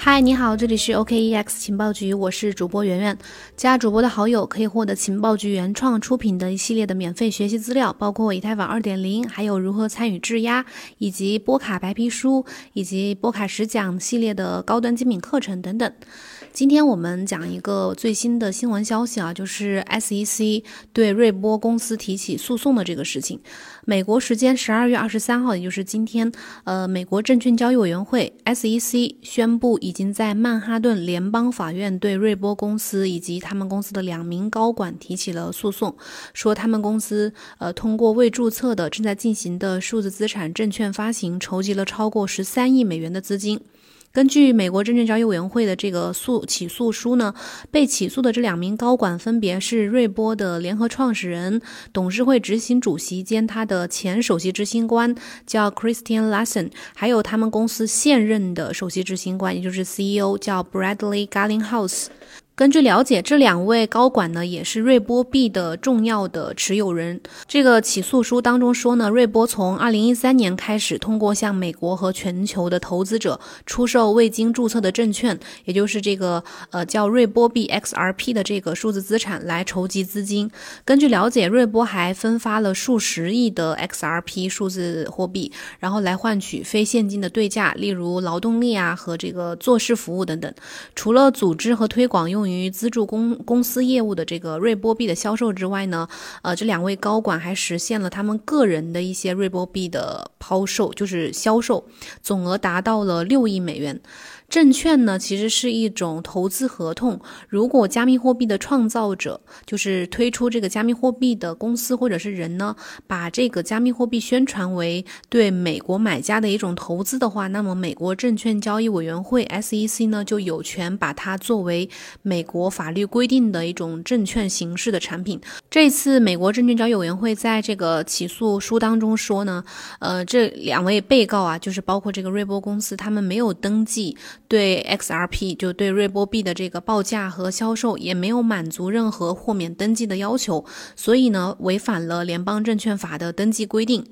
嗨，你好，这里是 OKEX 情报局，我是主播圆圆。加主播的好友可以获得情报局原创出品的一系列的免费学习资料，包括以太坊2.0，还有如何参与质押，以及波卡白皮书，以及波卡十讲系列的高端精品课程等等。今天我们讲一个最新的新闻消息啊，就是 SEC 对瑞波公司提起诉讼的这个事情。美国时间十二月二十三号，也就是今天，呃，美国证券交易委员会 SEC 宣布，已经在曼哈顿联邦法院对瑞波公司以及他们公司的两名高管提起了诉讼，说他们公司呃通过未注册的正在进行的数字资产证券发行，筹集了超过十三亿美元的资金。根据美国证券交易委员会的这个诉起诉书呢，被起诉的这两名高管分别是瑞波的联合创始人、董事会执行主席兼他的前首席执行官叫 Christian Lassen，还有他们公司现任的首席执行官，也就是 CEO 叫 Bradley Garlinghouse。根据了解，这两位高管呢也是瑞波币的重要的持有人。这个起诉书当中说呢，瑞波从二零一三年开始，通过向美国和全球的投资者出售未经注册的证券，也就是这个呃叫瑞波币 XRP 的这个数字资产来筹集资金。根据了解，瑞波还分发了数十亿的 XRP 数字货币，然后来换取非现金的对价，例如劳动力啊和这个做事服务等等。除了组织和推广用于资助公公司业务的这个瑞波币的销售之外呢，呃，这两位高管还实现了他们个人的一些瑞波币的抛售，就是销售，总额达到了六亿美元。证券呢，其实是一种投资合同。如果加密货币的创造者，就是推出这个加密货币的公司或者是人呢，把这个加密货币宣传为对美国买家的一种投资的话，那么美国证券交易委员会 SEC 呢就有权把它作为美国法律规定的一种证券形式的产品。这次美国证券交易委员会在这个起诉书当中说呢，呃，这两位被告啊，就是包括这个瑞波公司，他们没有登记。对 XRP 就对瑞波币的这个报价和销售也没有满足任何豁免登记的要求，所以呢，违反了联邦证券法的登记规定。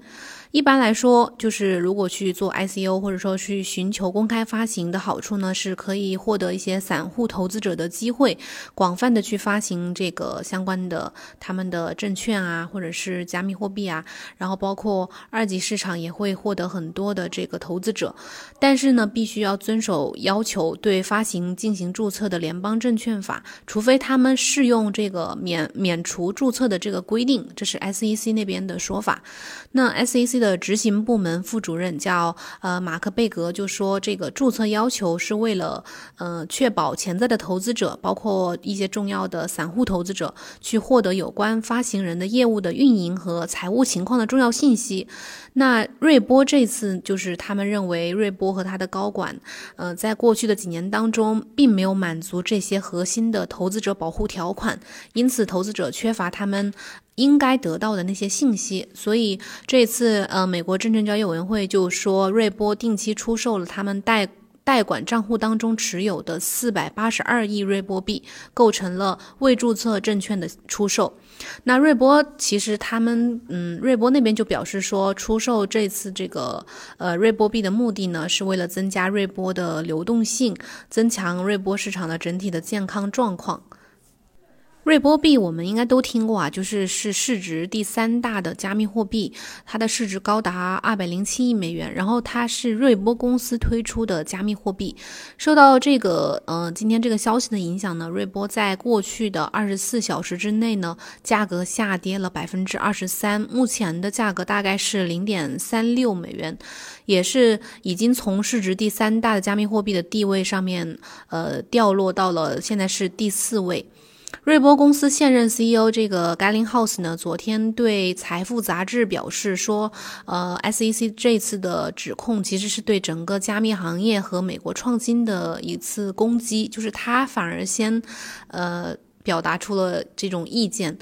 一般来说，就是如果去做 ICO 或者说去寻求公开发行的好处呢，是可以获得一些散户投资者的机会，广泛的去发行这个相关的他们的证券啊，或者是加密货币啊，然后包括二级市场也会获得很多的这个投资者。但是呢，必须要遵守要求，对发行进行注册的联邦证券法，除非他们适用这个免免除注册的这个规定，这是 SEC 那边的说法。那 SEC。的执行部门副主任叫呃马克贝格就说，这个注册要求是为了呃确保潜在的投资者，包括一些重要的散户投资者，去获得有关发行人的业务的运营和财务情况的重要信息。那瑞波这次就是他们认为瑞波和他的高管，呃，在过去的几年当中，并没有满足这些核心的投资者保护条款，因此投资者缺乏他们。应该得到的那些信息，所以这次呃，美国证券交易委员会就说，瑞波定期出售了他们代代管账户当中持有的四百八十二亿瑞波币，构成了未注册证券的出售。那瑞波其实他们嗯，瑞波那边就表示说，出售这次这个呃瑞波币的目的呢，是为了增加瑞波的流动性，增强瑞波市场的整体的健康状况。瑞波币我们应该都听过啊，就是是市值第三大的加密货币，它的市值高达二百零七亿美元。然后它是瑞波公司推出的加密货币。受到这个呃今天这个消息的影响呢，瑞波在过去的二十四小时之内呢，价格下跌了百分之二十三，目前的价格大概是零点三六美元，也是已经从市值第三大的加密货币的地位上面呃掉落到了现在是第四位。瑞波公司现任 CEO 这个 g a l i n h o u s e 呢，昨天对《财富》杂志表示说，呃，SEC 这次的指控其实是对整个加密行业和美国创新的一次攻击，就是他反而先，呃，表达出了这种意见。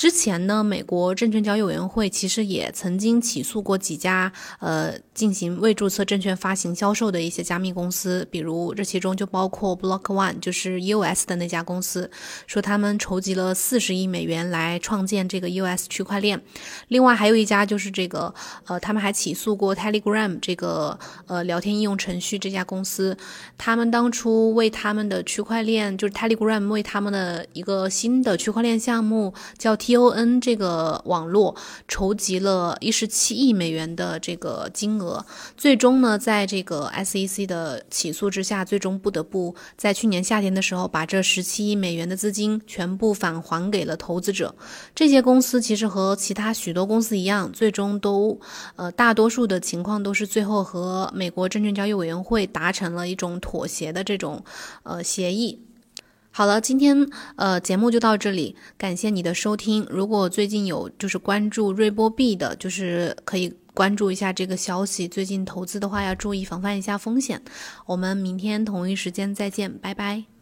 之前呢，美国证券交易委员会其实也曾经起诉过几家呃进行未注册证券发行销售的一些加密公司，比如这其中就包括 Block One，就是 US 的那家公司，说他们筹集了四十亿美元来创建这个 US 区块链。另外还有一家就是这个呃，他们还起诉过 Telegram 这个呃聊天应用程序这家公司，他们当初为他们的区块链，就是 Telegram 为他们的一个新的区块链项目叫 T。Ton 这个网络筹集了一十七亿美元的这个金额，最终呢，在这个 SEC 的起诉之下，最终不得不在去年夏天的时候把这十七亿美元的资金全部返还给了投资者。这些公司其实和其他许多公司一样，最终都呃大多数的情况都是最后和美国证券交易委员会达成了一种妥协的这种呃协议。好了，今天呃节目就到这里，感谢你的收听。如果最近有就是关注瑞波币的，就是可以关注一下这个消息。最近投资的话要注意防范一下风险。我们明天同一时间再见，拜拜。